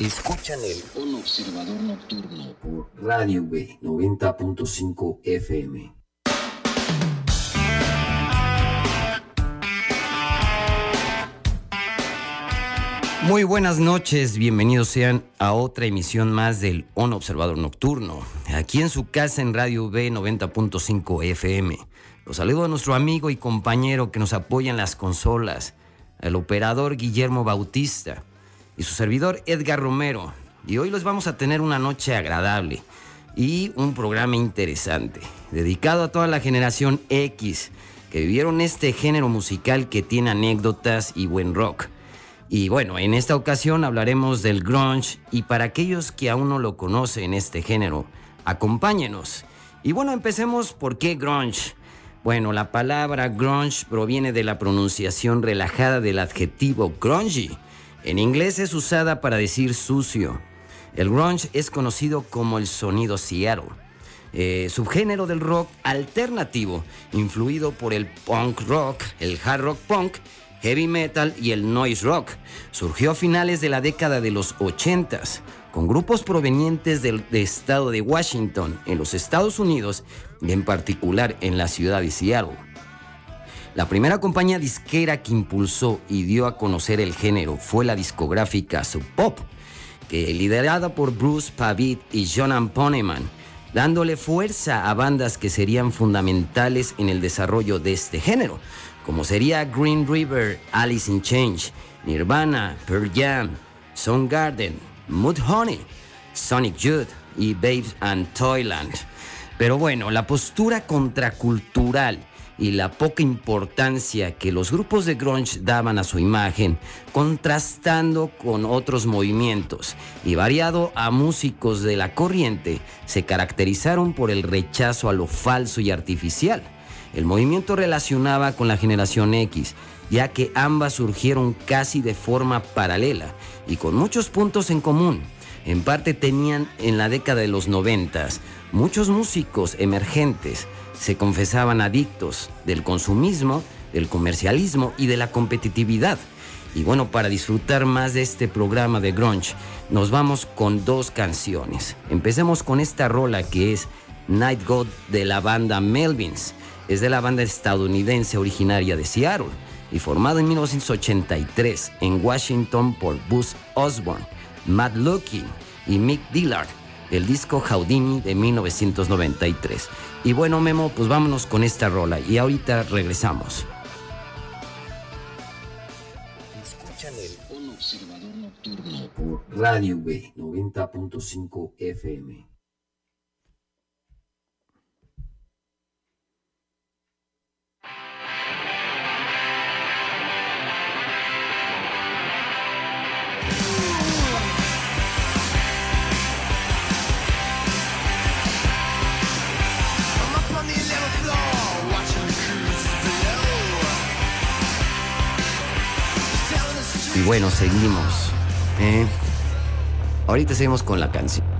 Escuchan el Un Observador Nocturno por Radio B 90.5 FM. Muy buenas noches, bienvenidos sean a otra emisión más del On Observador Nocturno, aquí en su casa en Radio B 90.5 FM. Los saludo a nuestro amigo y compañero que nos apoya en las consolas, el operador Guillermo Bautista y su servidor Edgar Romero. Y hoy les vamos a tener una noche agradable y un programa interesante, dedicado a toda la generación X, que vivieron este género musical que tiene anécdotas y buen rock. Y bueno, en esta ocasión hablaremos del grunge y para aquellos que aún no lo conocen este género, acompáñenos. Y bueno, empecemos por qué grunge. Bueno, la palabra grunge proviene de la pronunciación relajada del adjetivo grungy, en inglés es usada para decir sucio. El grunge es conocido como el sonido Seattle, eh, subgénero del rock alternativo, influido por el punk rock, el hard rock punk, heavy metal y el noise rock. Surgió a finales de la década de los 80 con grupos provenientes del estado de Washington, en los Estados Unidos y en particular en la ciudad de Seattle. La primera compañía disquera que impulsó y dio a conocer el género fue la discográfica Sub Pop, que liderada por Bruce Pavitt y Jonan Poneman, dándole fuerza a bandas que serían fundamentales en el desarrollo de este género, como sería Green River, Alice in Change, Nirvana, Pearl Jam, Soundgarden, Mudhoney, Sonic Youth y Babes and Toyland. Pero bueno, la postura contracultural y la poca importancia que los grupos de grunge daban a su imagen, contrastando con otros movimientos y variado a músicos de la corriente, se caracterizaron por el rechazo a lo falso y artificial. El movimiento relacionaba con la generación X, ya que ambas surgieron casi de forma paralela y con muchos puntos en común. En parte tenían en la década de los noventas muchos músicos emergentes se confesaban adictos del consumismo, del comercialismo y de la competitividad. Y bueno, para disfrutar más de este programa de grunge, nos vamos con dos canciones. Empecemos con esta rola que es Night God de la banda Melvins. Es de la banda estadounidense originaria de Seattle y formado en 1983 en Washington por Buzz Osborne, Matt Lucky y Mick Dillard del disco Houdini de 1993. Y bueno, Memo, pues vámonos con esta rola y ahorita regresamos. Escuchan el Un Observador Nocturno por Radio B 90.5 FM. Y bueno, seguimos. ¿eh? Ahorita seguimos con la canción.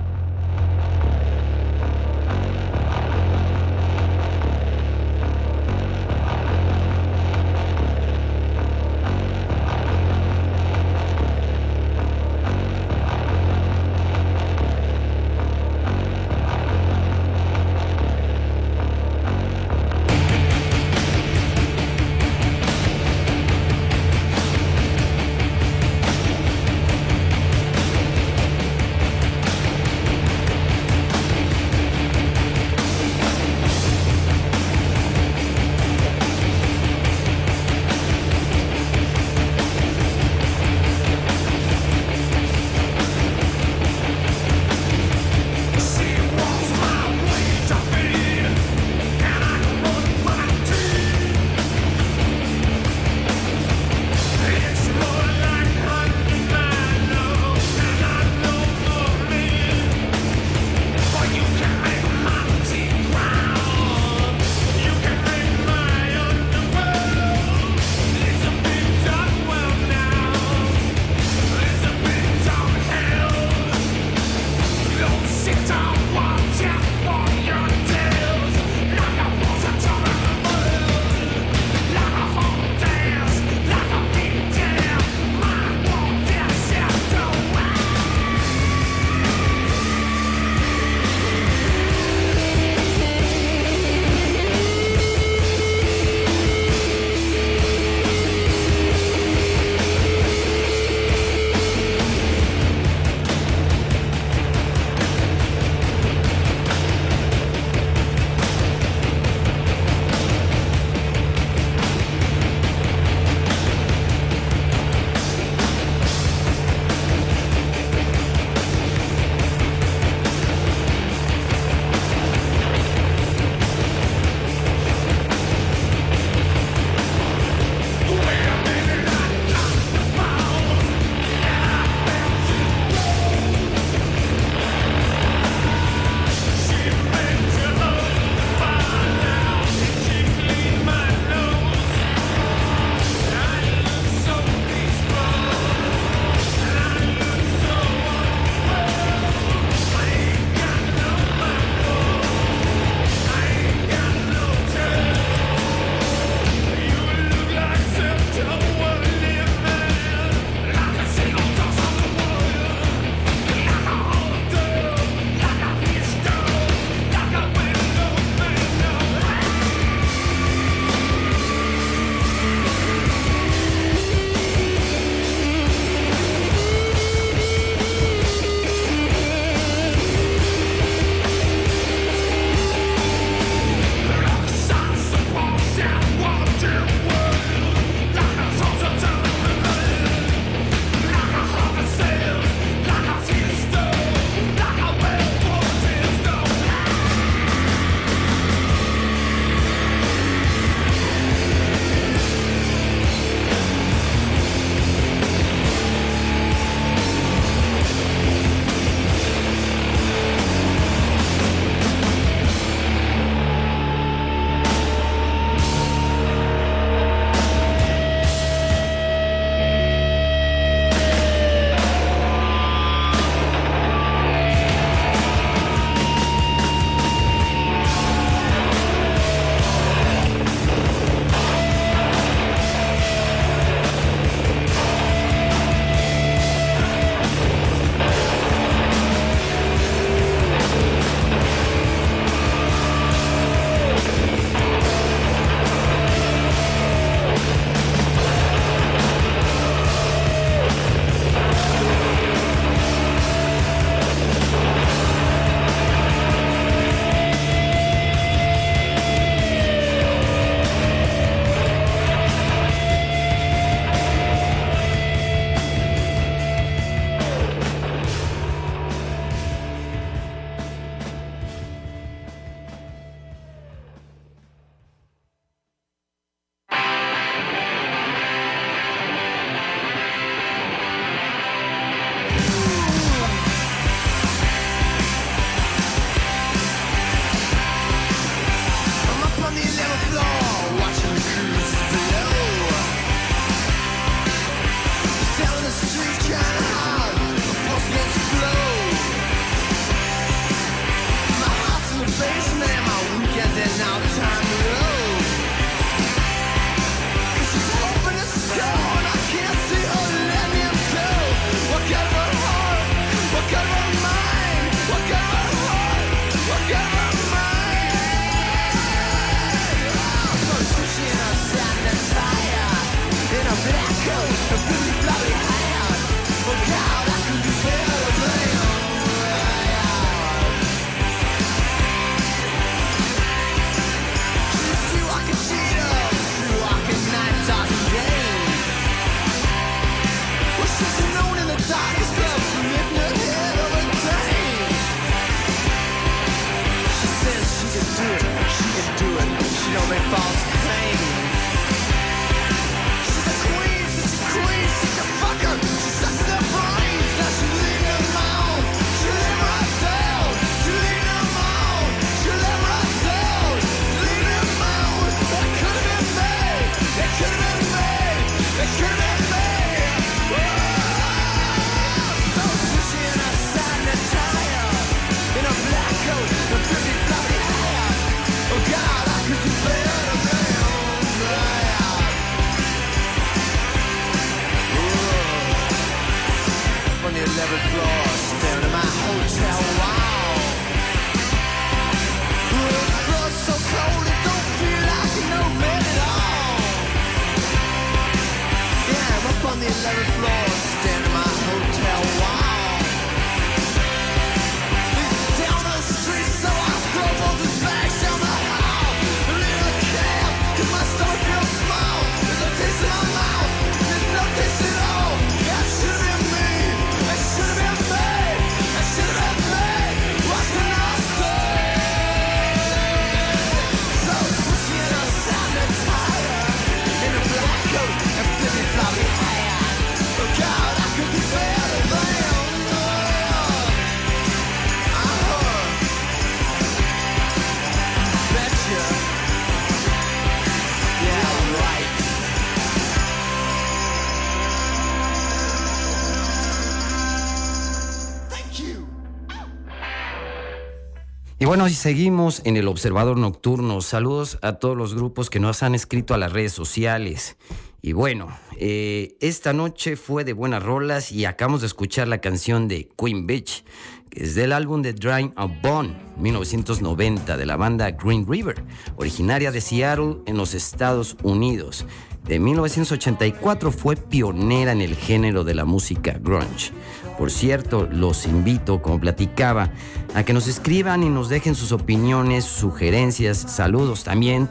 Bueno, y seguimos en el Observador Nocturno. Saludos a todos los grupos que nos han escrito a las redes sociales. Y bueno, eh, esta noche fue de buenas rolas y acabamos de escuchar la canción de Queen Beach, que es del álbum de Drying a Bone, 1990, de la banda Green River, originaria de Seattle en los Estados Unidos. De 1984 fue pionera en el género de la música grunge. Por cierto, los invito, como platicaba, a que nos escriban y nos dejen sus opiniones, sugerencias, saludos también,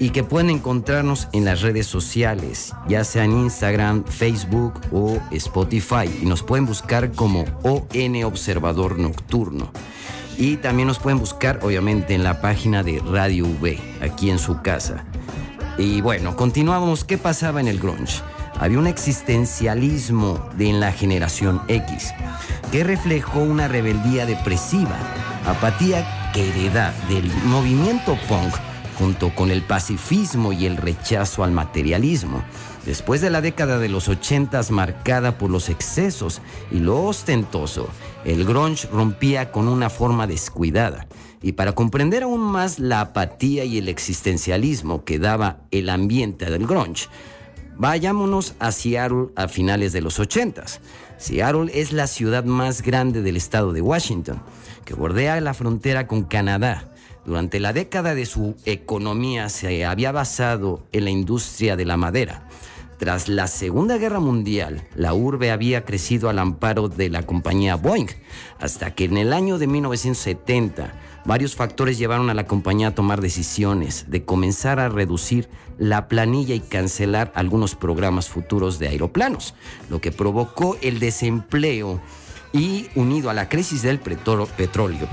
y que pueden encontrarnos en las redes sociales, ya sea en Instagram, Facebook o Spotify, y nos pueden buscar como ON Observador Nocturno. Y también nos pueden buscar, obviamente, en la página de Radio V, aquí en su casa. Y bueno, continuamos. ¿Qué pasaba en el grunge? Había un existencialismo de en la generación X que reflejó una rebeldía depresiva, apatía que hereda del movimiento punk junto con el pacifismo y el rechazo al materialismo. Después de la década de los ochentas marcada por los excesos y lo ostentoso, el grunge rompía con una forma descuidada. Y para comprender aún más la apatía y el existencialismo que daba el ambiente del grunge, Vayámonos a Seattle a finales de los 80. Seattle es la ciudad más grande del estado de Washington, que bordea la frontera con Canadá. Durante la década de su economía se había basado en la industria de la madera. Tras la Segunda Guerra Mundial, la urbe había crecido al amparo de la compañía Boeing, hasta que en el año de 1970 Varios factores llevaron a la compañía a tomar decisiones de comenzar a reducir la planilla y cancelar algunos programas futuros de aeroplanos, lo que provocó el desempleo y unido a la crisis del petróleo,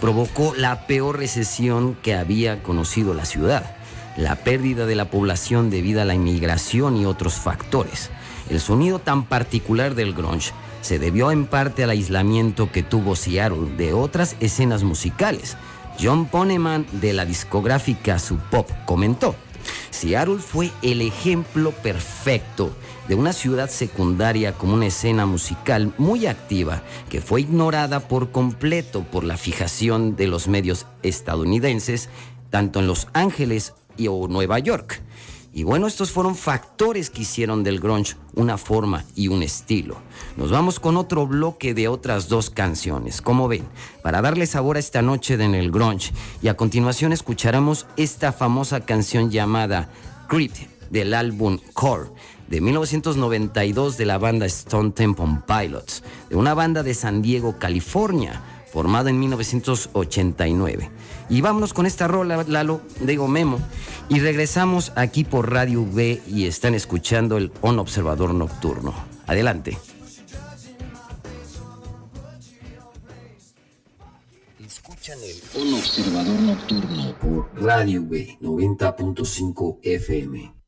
provocó la peor recesión que había conocido la ciudad, la pérdida de la población debido a la inmigración y otros factores. El sonido tan particular del grunge se debió en parte al aislamiento que tuvo Seattle de otras escenas musicales. John Poneman de la discográfica Sub Pop comentó, Seattle fue el ejemplo perfecto de una ciudad secundaria como una escena musical muy activa que fue ignorada por completo por la fijación de los medios estadounidenses, tanto en Los Ángeles y o Nueva York. Y bueno, estos fueron factores que hicieron del grunge una forma y un estilo. Nos vamos con otro bloque de otras dos canciones, como ven, para darle sabor a esta noche en el grunge. Y a continuación escucharemos esta famosa canción llamada Creep del álbum Core de 1992 de la banda Stone Temple Pilots, de una banda de San Diego, California, formada en 1989. Y vámonos con esta rola, Lalo, digo Memo. Y regresamos aquí por Radio V y están escuchando el On Observador Nocturno. Adelante. Escuchan el On Observador Nocturno por Radio V 90.5 FM.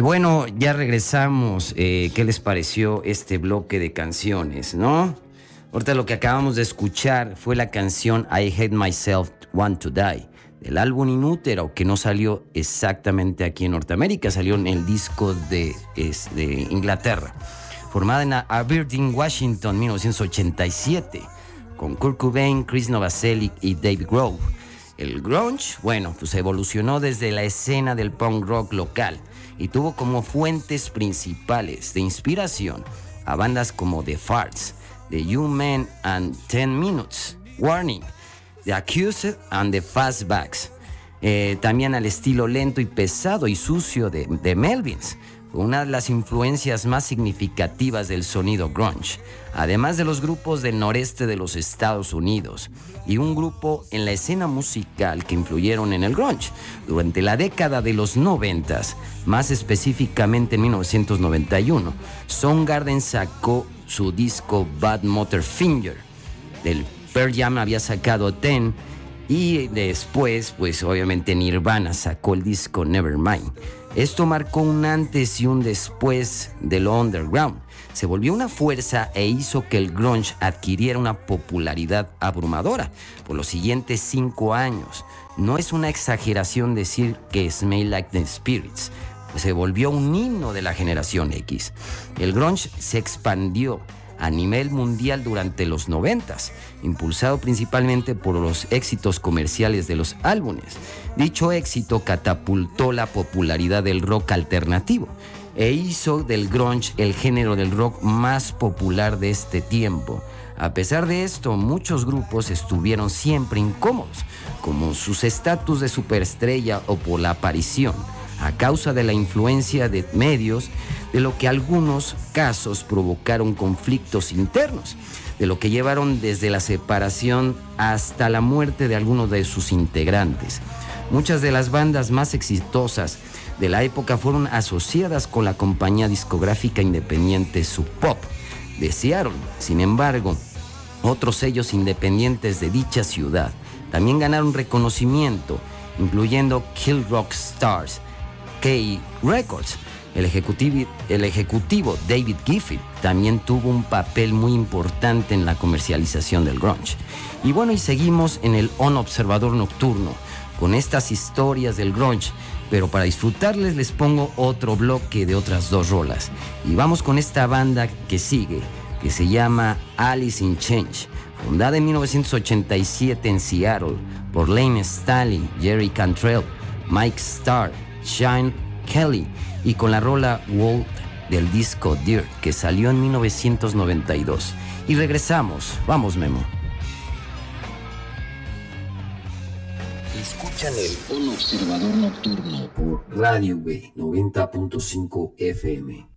Y bueno, ya regresamos. Eh, ¿Qué les pareció este bloque de canciones, no? Ahorita lo que acabamos de escuchar fue la canción I Hate Myself, Want to Die, del álbum Inútero, que no salió exactamente aquí en Norteamérica, salió en el disco de, Inglaterra. Formada en Aberdeen, Washington, 1987, con Kurt Cobain, Chris Novoselic y David Grove. El grunge, bueno, pues evolucionó desde la escena del punk rock local y tuvo como fuentes principales de inspiración a bandas como The Farts, The Human and Ten Minutes, Warning, The Accused and The Fastbacks. Eh, también al estilo lento y pesado y sucio de, de Melvins, una de las influencias más significativas del sonido grunge, además de los grupos del noreste de los Estados Unidos y un grupo en la escena musical que influyeron en el grunge durante la década de los 90, más específicamente en 1991. Soundgarden sacó su disco Bad Motor Finger. Del Pearl Jam había sacado Ten y después, pues obviamente Nirvana sacó el disco Nevermind. Esto marcó un antes y un después del underground. Se volvió una fuerza e hizo que el grunge adquiriera una popularidad abrumadora por los siguientes cinco años. No es una exageración decir que Smell Like the Spirits se volvió un himno de la generación X. El grunge se expandió a nivel mundial durante los noventas, impulsado principalmente por los éxitos comerciales de los álbumes. Dicho éxito catapultó la popularidad del rock alternativo e hizo del grunge el género del rock más popular de este tiempo. A pesar de esto, muchos grupos estuvieron siempre incómodos, como sus estatus de superestrella o por la aparición, a causa de la influencia de medios de lo que algunos casos provocaron conflictos internos, de lo que llevaron desde la separación hasta la muerte de algunos de sus integrantes. Muchas de las bandas más exitosas de la época fueron asociadas con la compañía discográfica independiente Sub Pop de Seattle. Sin embargo, otros sellos independientes de dicha ciudad también ganaron reconocimiento, incluyendo Kill Rock Stars, K Records, el ejecutivo, David Gifford también tuvo un papel muy importante en la comercialización del grunge. Y bueno, y seguimos en el On Observador Nocturno con estas historias del grunge, pero para disfrutarles les pongo otro bloque de otras dos rolas. Y vamos con esta banda que sigue, que se llama Alice in Change, fundada en 1987 en Seattle por Lane Staley, Jerry Cantrell, Mike Starr, Shine Kelly y con la rola Walt del disco Dirt que salió en 1992. Y regresamos, vamos Memo. Escuchan el Un Observador Nocturno por Radio B 90.5 FM.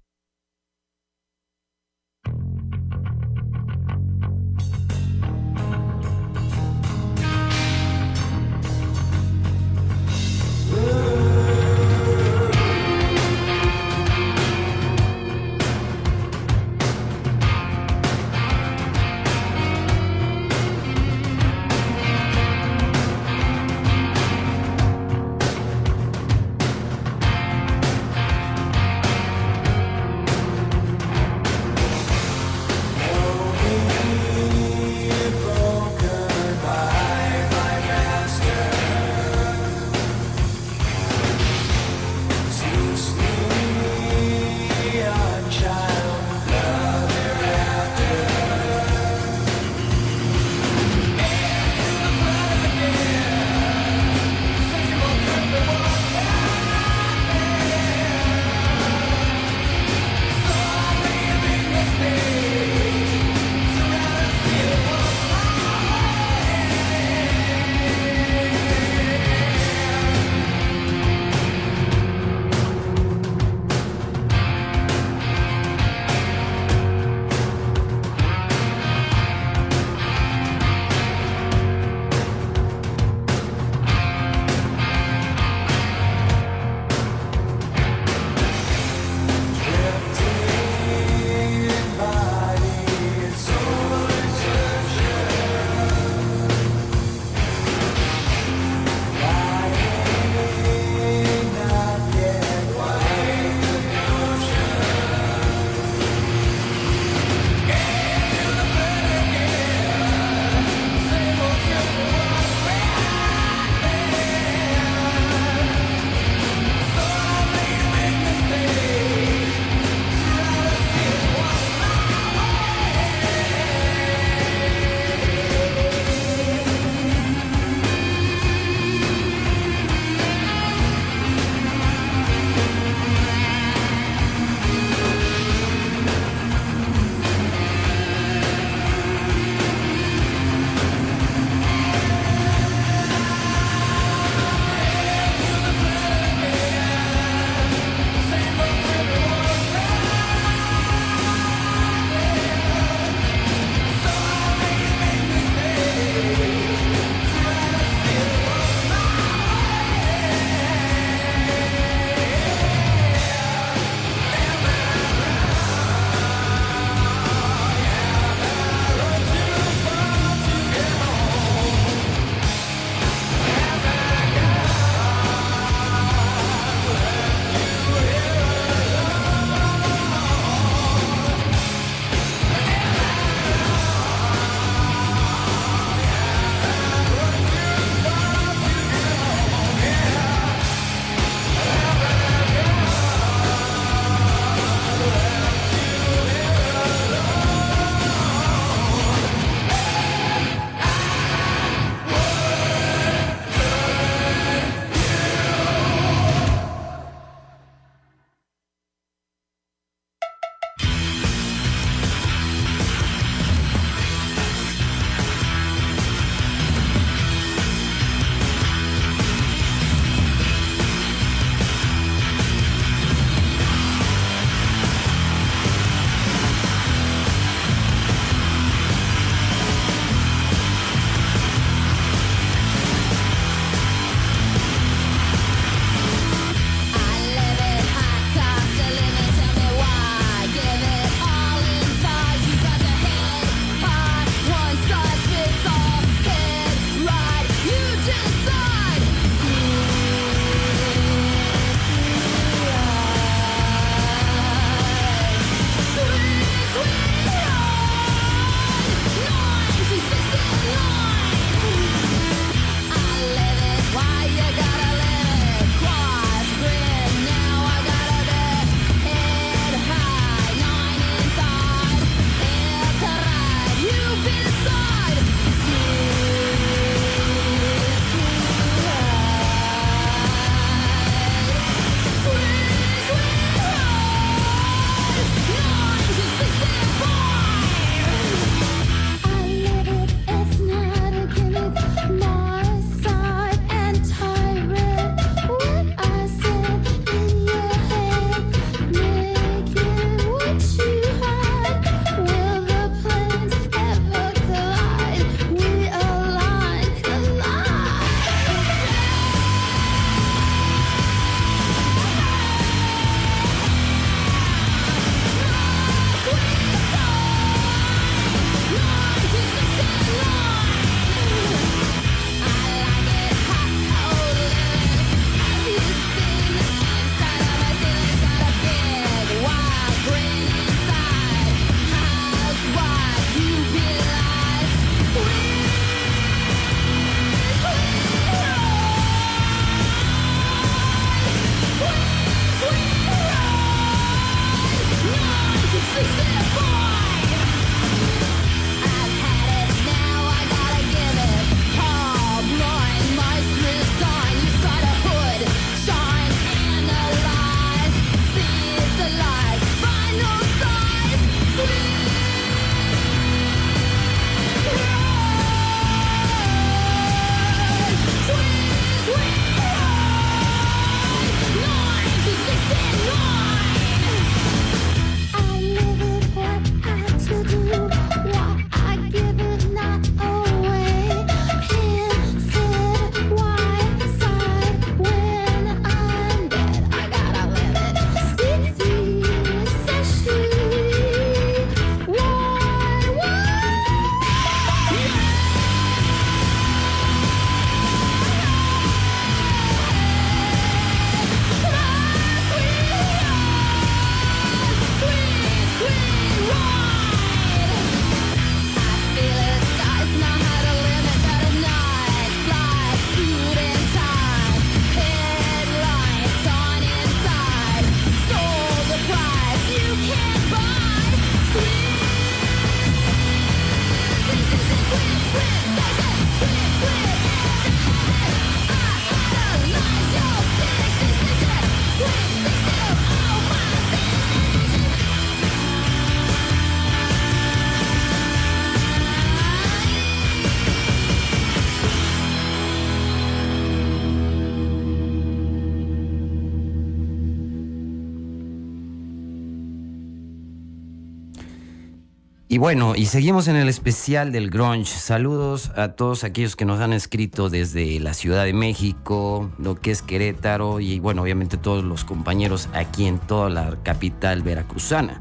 Y bueno, y seguimos en el especial del grunge. Saludos a todos aquellos que nos han escrito desde la Ciudad de México, lo que es Querétaro y bueno, obviamente todos los compañeros aquí en toda la capital veracruzana.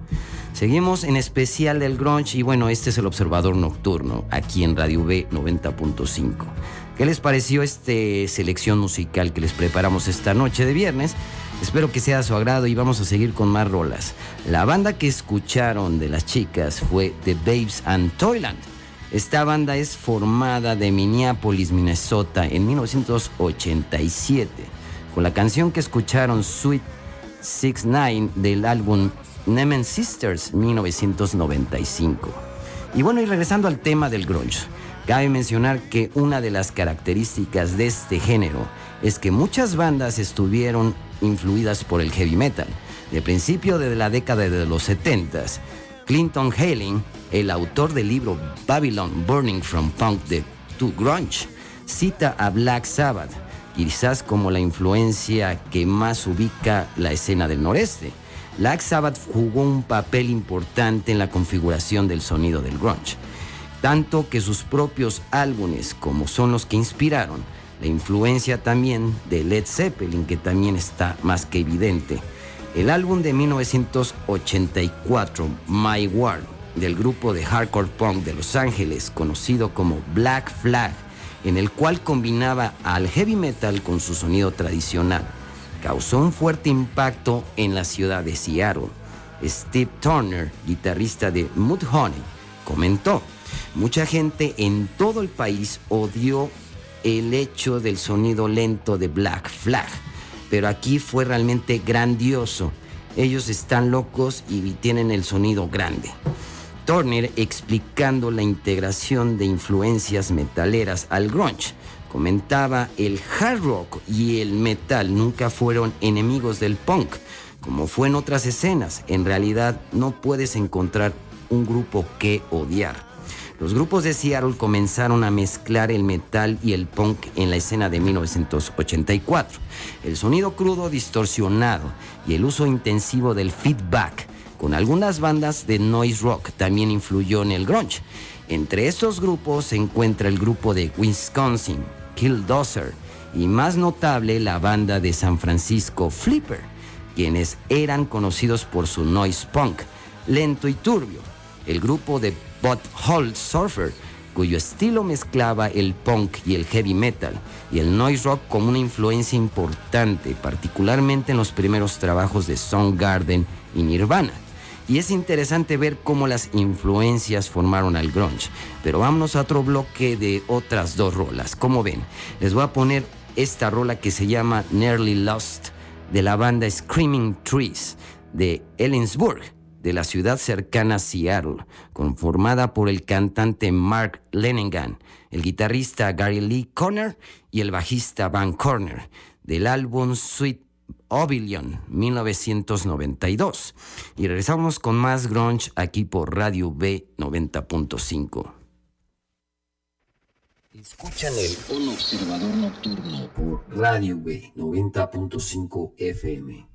Seguimos en especial del grunge y bueno, este es el observador nocturno aquí en Radio B 90.5. ¿Qué les pareció esta selección musical que les preparamos esta noche de viernes? Espero que sea a su agrado y vamos a seguir con más rolas. La banda que escucharon de las chicas fue The Babes and Toyland. Esta banda es formada de Minneapolis, Minnesota en 1987, con la canción que escucharon Sweet Six Nine del álbum Nemen Sisters 1995. Y bueno, y regresando al tema del grunge, cabe mencionar que una de las características de este género es que muchas bandas estuvieron influidas por el heavy metal. De principio de la década de los 70, Clinton Haling, el autor del libro Babylon Burning from Punk to Grunge, cita a Black Sabbath, quizás como la influencia que más ubica la escena del noreste. Black Sabbath jugó un papel importante en la configuración del sonido del grunge, tanto que sus propios álbumes, como son los que inspiraron, la influencia también de Led Zeppelin, que también está más que evidente. El álbum de 1984, My World, del grupo de hardcore punk de Los Ángeles, conocido como Black Flag, en el cual combinaba al heavy metal con su sonido tradicional, causó un fuerte impacto en la ciudad de Seattle. Steve Turner, guitarrista de Mudhoney, comentó, mucha gente en todo el país odió el hecho del sonido lento de Black Flag, pero aquí fue realmente grandioso. Ellos están locos y tienen el sonido grande. Turner explicando la integración de influencias metaleras al grunge. Comentaba, el hard rock y el metal nunca fueron enemigos del punk, como fue en otras escenas. En realidad no puedes encontrar un grupo que odiar. Los grupos de Seattle comenzaron a mezclar el metal y el punk en la escena de 1984. El sonido crudo distorsionado y el uso intensivo del feedback con algunas bandas de noise rock también influyó en el grunge. Entre estos grupos se encuentra el grupo de Wisconsin, Killdozer, y más notable la banda de San Francisco Flipper, quienes eran conocidos por su noise punk, lento y turbio. El grupo de Butthole Surfer, cuyo estilo mezclaba el punk y el heavy metal y el noise rock como una influencia importante, particularmente en los primeros trabajos de Soundgarden y Nirvana. Y es interesante ver cómo las influencias formaron al grunge. Pero vámonos a otro bloque de otras dos rolas. Como ven, les voy a poner esta rola que se llama Nearly Lost de la banda Screaming Trees de Ellensburg de la ciudad cercana Seattle, conformada por el cantante Mark Leningan, el guitarrista Gary Lee Conner y el bajista Van Corner, del álbum Sweet Oblivion 1992. Y regresamos con más grunge aquí por Radio B 90.5. Escuchan el Un Observador Nocturno por Radio B 90.5 FM.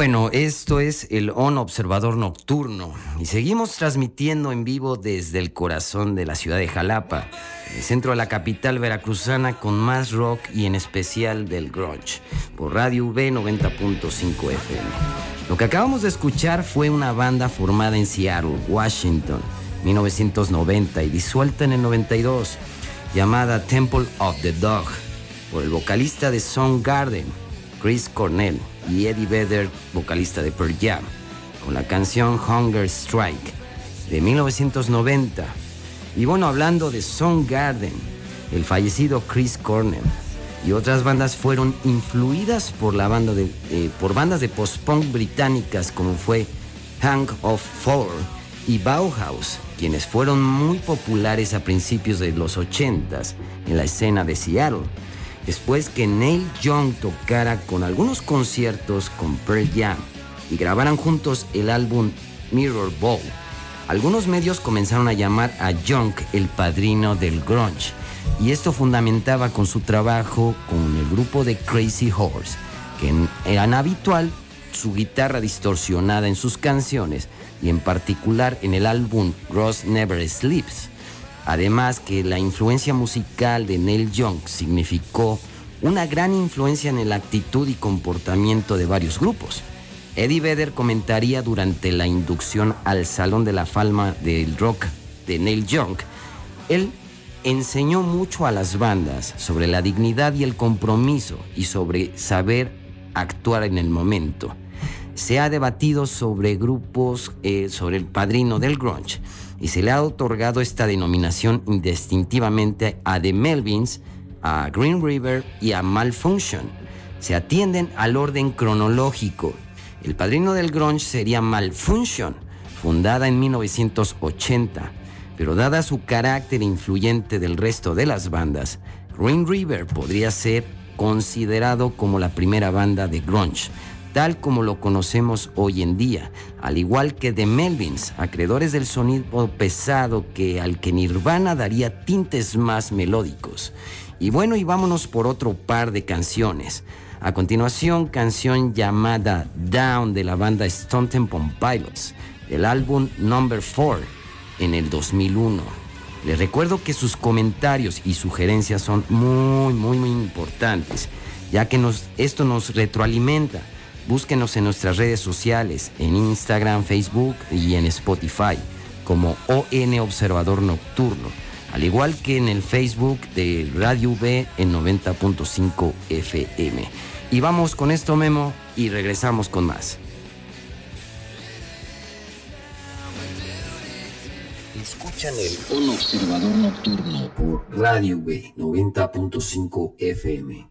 Bueno, esto es el ON Observador Nocturno y seguimos transmitiendo en vivo desde el corazón de la ciudad de Jalapa, el centro de la capital veracruzana con más rock y en especial del grunge, por Radio V 90.5 FM. Lo que acabamos de escuchar fue una banda formada en Seattle, Washington, 1990 y disuelta en el 92, llamada Temple of the Dog, por el vocalista de Soundgarden, Chris Cornell y Eddie Vedder, vocalista de Pearl Jam, con la canción Hunger Strike de 1990. Y bueno, hablando de Garden, el fallecido Chris Cornell y otras bandas fueron influidas por, la banda de, eh, por bandas de post-punk británicas como fue Hank of Four y Bauhaus, quienes fueron muy populares a principios de los 80s en la escena de Seattle después que Neil Young tocara con algunos conciertos con Pearl Jam y grabaran juntos el álbum Mirror Ball. Algunos medios comenzaron a llamar a Young el padrino del grunge y esto fundamentaba con su trabajo con el grupo de Crazy Horse, que eran habitual su guitarra distorsionada en sus canciones y en particular en el álbum Ross Never Sleeps. Además que la influencia musical de Neil Young significó una gran influencia en la actitud y comportamiento de varios grupos. Eddie Vedder comentaría durante la inducción al Salón de la Fama del Rock de Neil Young. Él enseñó mucho a las bandas sobre la dignidad y el compromiso y sobre saber actuar en el momento. Se ha debatido sobre grupos, eh, sobre el padrino del grunge y se le ha otorgado esta denominación indistintivamente a The Melvins, a Green River y a Malfunction. Se atienden al orden cronológico. El padrino del grunge sería Malfunction, fundada en 1980, pero dada su carácter influyente del resto de las bandas, Green River podría ser considerado como la primera banda de grunge, tal como lo conocemos hoy en día, al igual que The Melvins, acreedores del sonido pesado que al que Nirvana daría tintes más melódicos. Y bueno, y vámonos por otro par de canciones. A continuación, canción llamada Down de la banda Stone Temple Pilots, del álbum Number 4 en el 2001. Les recuerdo que sus comentarios y sugerencias son muy, muy, muy importantes, ya que esto nos retroalimenta Búsquenos en nuestras redes sociales, en Instagram, Facebook y en Spotify, como ON Observador Nocturno, al igual que en el Facebook de Radio V en 90.5 FM. Y vamos con esto, Memo, y regresamos con más. Escuchan el ON Observador Nocturno por Radio V 90.5 FM.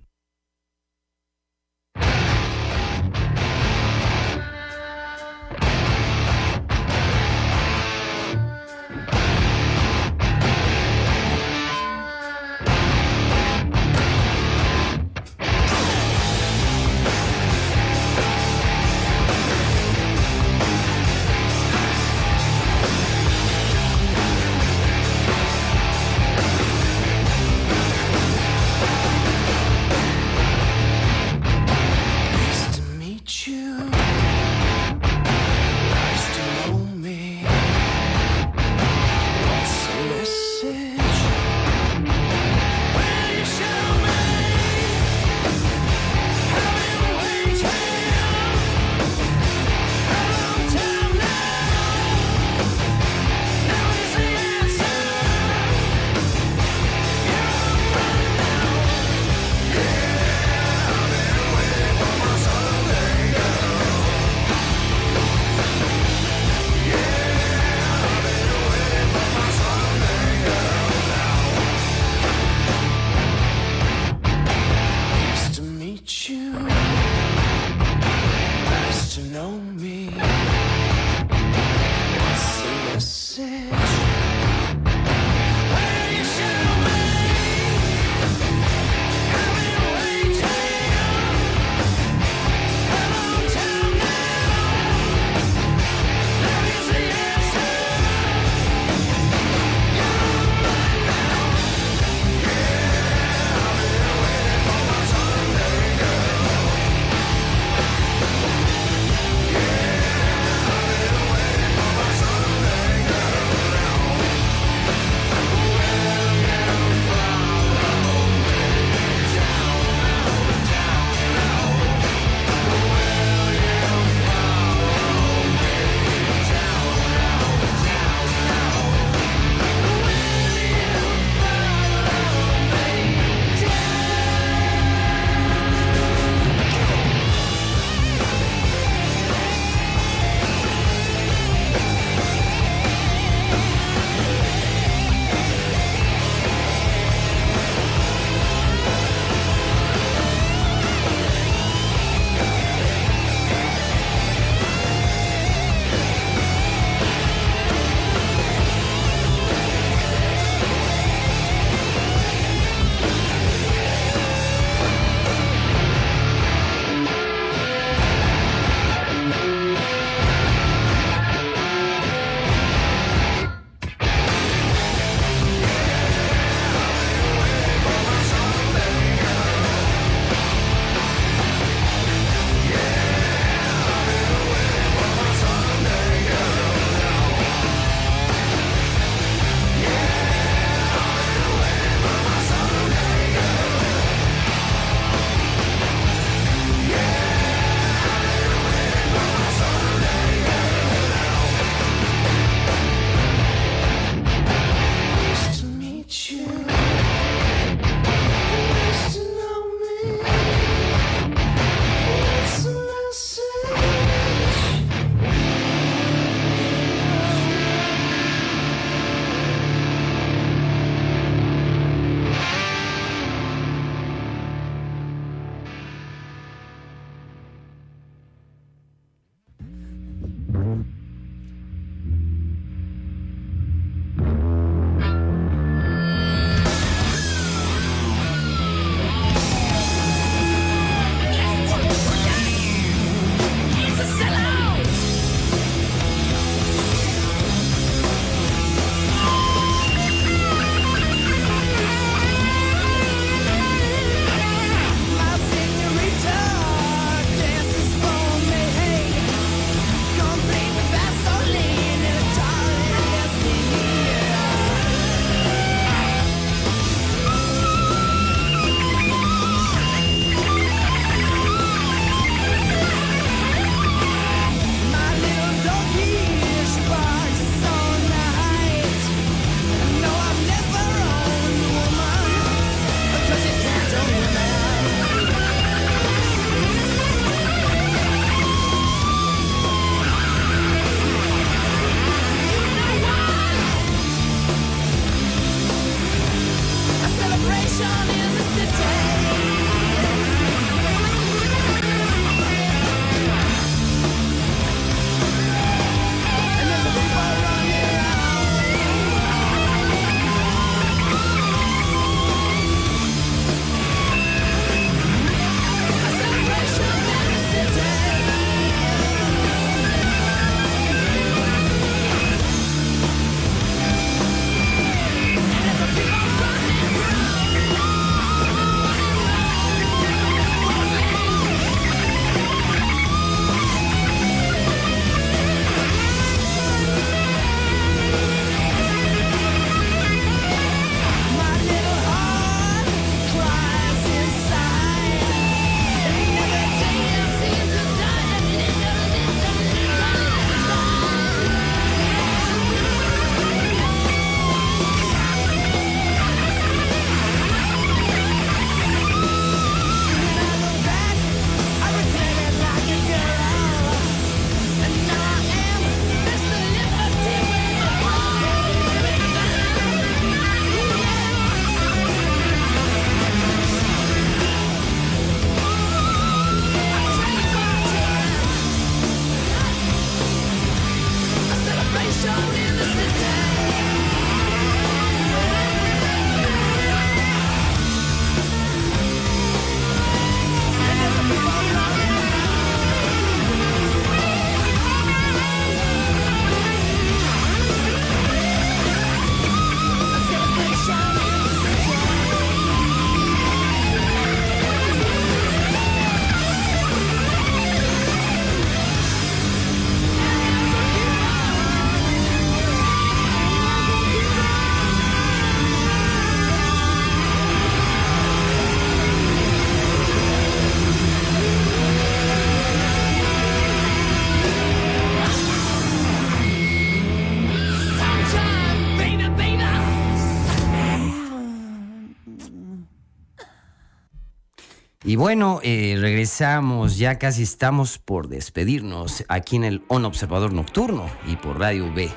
Bueno, eh, regresamos, ya casi estamos por despedirnos aquí en el On Observador Nocturno y por Radio B.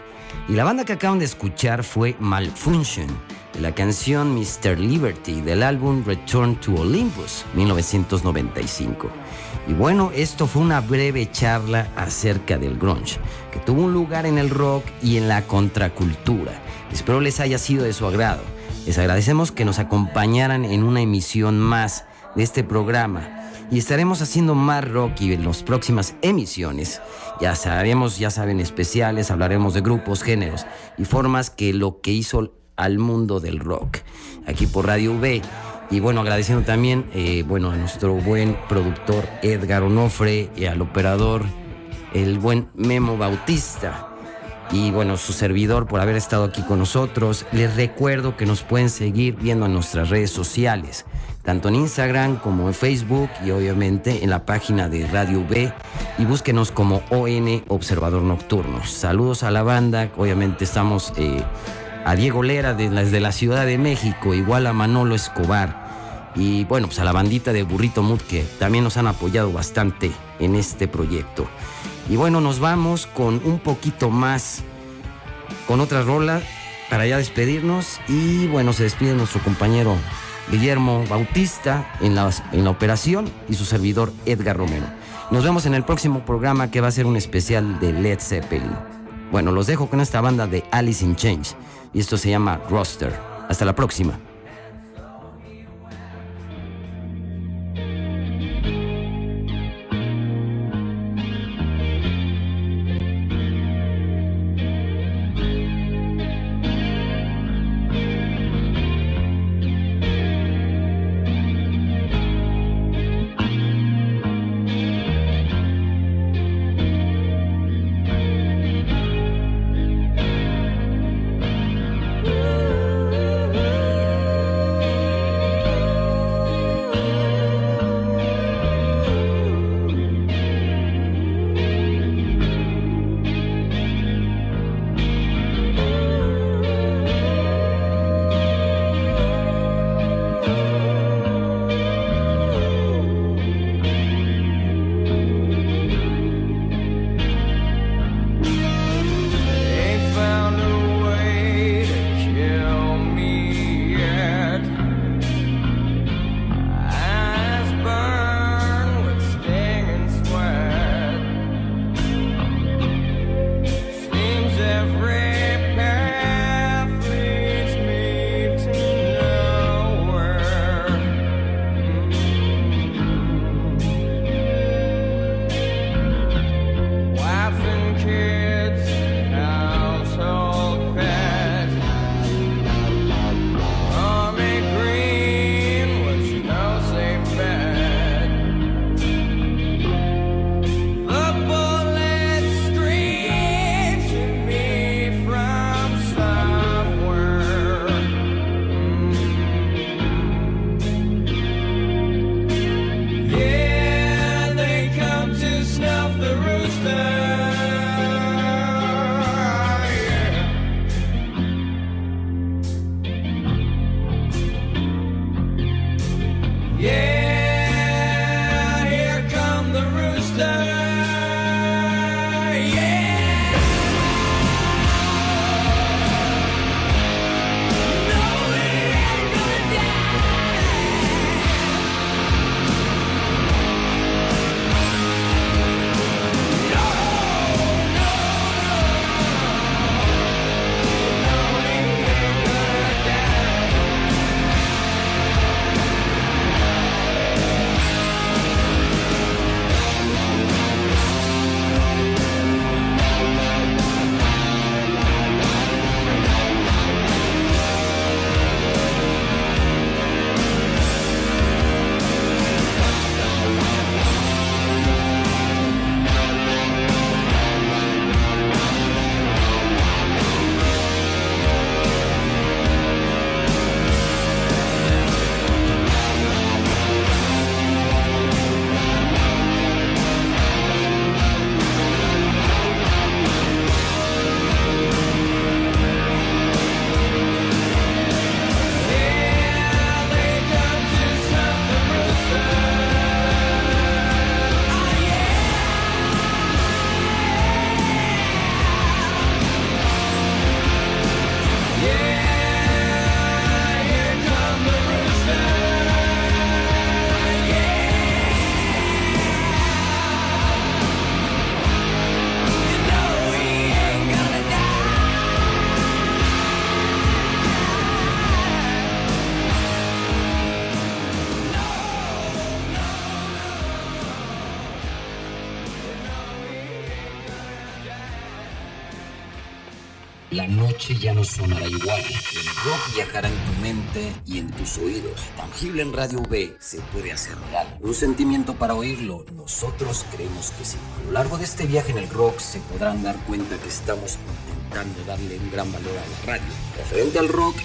Y la banda que acaban de escuchar fue Malfunction, de la canción Mr. Liberty del álbum Return to Olympus, 1995. Y bueno, esto fue una breve charla acerca del grunge, que tuvo un lugar en el rock y en la contracultura. Espero les haya sido de su agrado. Les agradecemos que nos acompañaran en una emisión más de este programa y estaremos haciendo más rock y en las próximas emisiones. Ya sabemos, ya saben, especiales, hablaremos de grupos, géneros y formas que lo que hizo al mundo del rock aquí por Radio V. Y bueno, agradeciendo también eh, bueno, a nuestro buen productor Edgar Onofre y al operador, el buen Memo Bautista. Y bueno, su servidor por haber estado aquí con nosotros. Les recuerdo que nos pueden seguir viendo en nuestras redes sociales tanto en Instagram como en Facebook y obviamente en la página de Radio B y búsquenos como ON Observador Nocturno. Saludos a la banda, obviamente estamos eh, a Diego Lera desde la Ciudad de México, igual a Manolo Escobar y bueno, pues a la bandita de Burrito Mood que también nos han apoyado bastante en este proyecto. Y bueno, nos vamos con un poquito más, con otra rola para ya despedirnos y bueno, se despide nuestro compañero Guillermo Bautista en la, en la operación y su servidor Edgar Romero. Nos vemos en el próximo programa que va a ser un especial de Led Zeppelin. Bueno, los dejo con esta banda de Alice in Chains y esto se llama Roster. Hasta la próxima. Ya no sonará igual. El rock viajará en tu mente y en tus oídos. Tangible en Radio V se puede hacer real. Un sentimiento para oírlo, nosotros creemos que sí. A lo largo de este viaje en el rock se podrán dar cuenta que estamos intentando darle un gran valor a la radio. Referente al rock,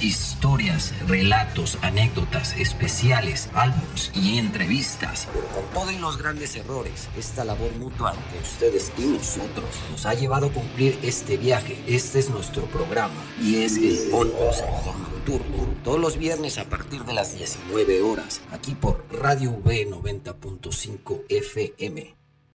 historias, relatos, anécdotas, especiales, álbums y entrevistas. Pero con todos los grandes errores, esta labor mutua entre ustedes y nosotros nos ha llevado a cumplir este viaje. Este es nuestro programa y es el On Observador Nocturno. Todos los viernes a partir de las 19 horas, aquí por Radio V 90.5 FM.